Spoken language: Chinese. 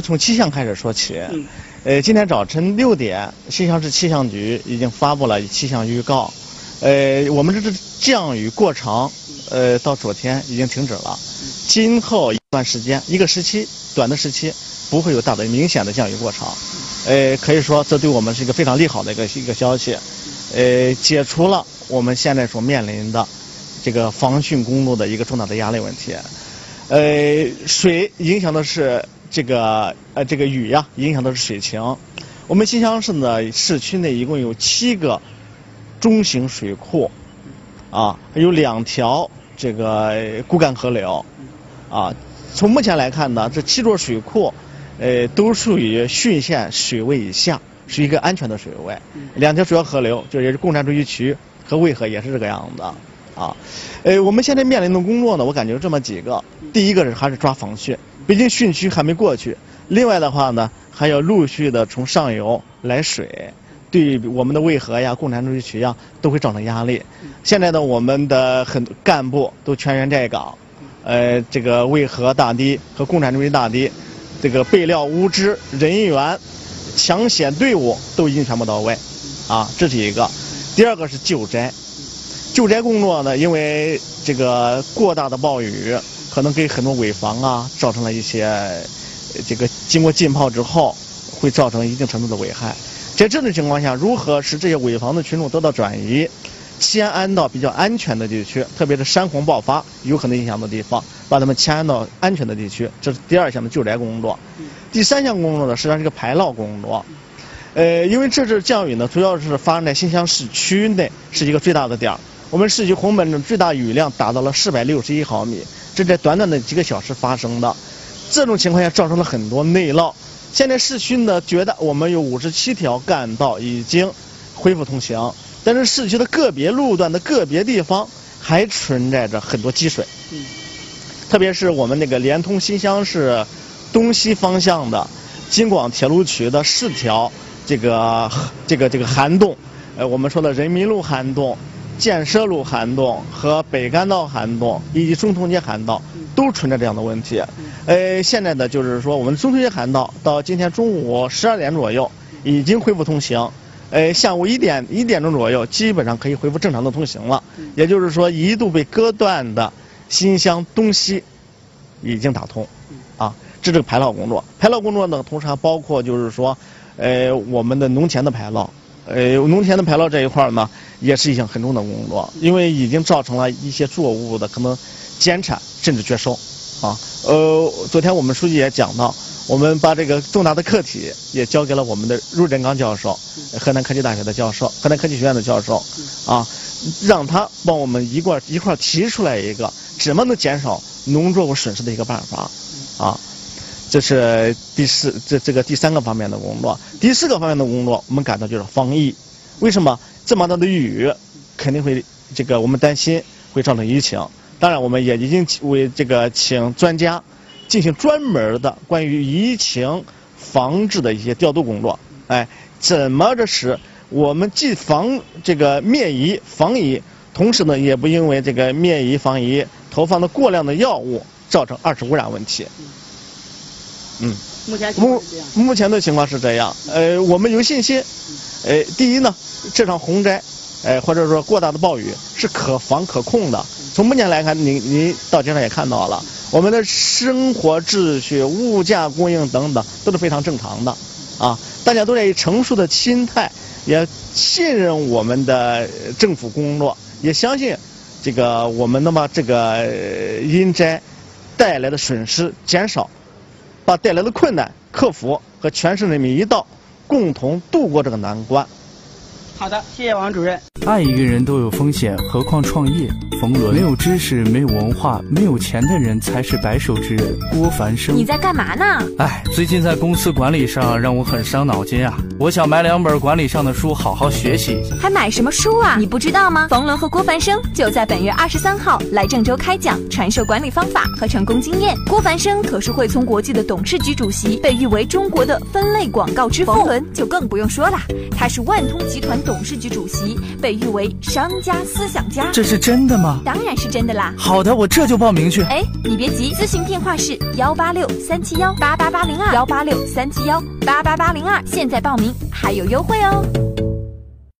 从气象开始说起，呃，今天早晨六点，新乡市气象局已经发布了气象预告，呃，我们这是降雨过程，呃，到昨天已经停止了，今后一段时间，一个时期，短的时期，不会有大的明显的降雨过程，呃，可以说这对我们是一个非常利好的一个一个消息，呃，解除了我们现在所面临的这个防汛公路的一个重大的压力问题，呃，水影响的是。这个呃，这个雨呀，影响的是水情。我们新乡市呢，市区内一共有七个中型水库，啊，有两条这个骨干河流，啊，从目前来看呢，这七座水库，呃，都属于汛线水位以下，是一个安全的水位。两条主要河流，就也是共产主义渠和渭河，也是这个样子。啊，呃，我们现在面临的工作呢，我感觉这么几个，第一个是还是抓防汛。毕竟汛区还没过去，另外的话呢，还要陆续的从上游来水，对我们的渭河呀、共产主义渠呀都会造成压力。现在呢，我们的很多干部都全员在岗，呃，这个渭河大堤和共产主义大堤，这个备料物资、人员、抢险队伍都已经全部到位，啊，这是一个。第二个是救灾，救灾工作呢，因为这个过大的暴雨。可能给很多危房啊造成了一些这个经过浸泡之后会造成一定程度的危害。在这种情况下，如何使这些危房的群众得到转移，迁安到比较安全的地区，特别是山洪爆发有可能影响的地方，把他们迁安到安全的地区，这是第二项的救灾工作。第三项工作呢，实际上是个排涝工作。呃，因为这次降雨呢，主要是发生在新乡市区内，是一个最大的点儿。我们市区红本的最大雨量达到了四百六十一毫米。这在短短的几个小时发生的，这种情况下造成了很多内涝。现在市区呢，觉得我们有五十七条干道已经恢复通行，但是市区的个别路段的个别地方还存在着很多积水。嗯。特别是我们那个连通新乡市东西方向的京广铁路区的四条这个这个这个涵洞，呃，我们说的人民路涵洞。建设路涵洞和北干道涵洞以及中通街涵道都存在这样的问题。呃，现在的，就是说我们中通街涵道到今天中午十二点左右已经恢复通行。呃，下午一点一点钟左右基本上可以恢复正常的通行了。也就是说，一度被割断的新乡东西已经打通。啊，这是排涝工作。排涝工作呢，同时还包括就是说，呃，我们的农田的排涝。呃，农田的排涝这一块呢，也是一项很重的工作，因为已经造成了一些作物的可能减产甚至绝收，啊，呃，昨天我们书记也讲到，我们把这个重大的课题也交给了我们的陆振刚教授，河南科技大学的教授，河南科技学院的教授，啊，让他帮我们一块一块提出来一个怎么能减少农作物损失的一个办法，啊。这是第四这这个第三个方面的工作，第四个方面的工作，我们感到就是防疫。为什么这么大的雨肯定会这个我们担心会造成疫情？当然，我们也已经为这个请专家进行专门的关于疫情防治的一些调度工作。哎，怎么着使我们既防这个灭疫防疫，同时呢也不因为这个灭疫防疫投放的过量的药物造成二次污染问题。嗯，目前目目前的情况是这样，呃，我们有信心，呃，第一呢，这场洪灾，呃，或者说过大的暴雨是可防可控的。从目前来看，您您到街上也看到了，我们的生活秩序、物价供应等等都是非常正常的，啊，大家都在以成熟的心态，也信任我们的政府工作，也相信这个我们能把这个因灾带来的损失减少。把带来的困难克服，和全市人民一道共同度过这个难关。好的，谢谢王主任。爱一个人都有风险，何况创业？冯仑，没有知识、没有文化、没有钱的人才是白手之人。郭凡生，你在干嘛呢？哎，最近在公司管理上让我很伤脑筋啊！我想买两本管理上的书，好好学习一下。还买什么书啊？你不知道吗？冯仑和郭凡生就在本月二十三号来郑州开讲，传授管理方法和成功经验。郭凡生可是汇聪国际的董事局主席，被誉为中国的分类广告之父。冯仑就更不用说了，他是万通集团董。董事局主席被誉为商家思想家，这是真的吗？吗？当然是真的啦。好的，我这就报名去。哎，你别急，咨询电话是幺八六三七幺八八八零二幺八六三七幺八八八零二，现在报名还有优惠哦。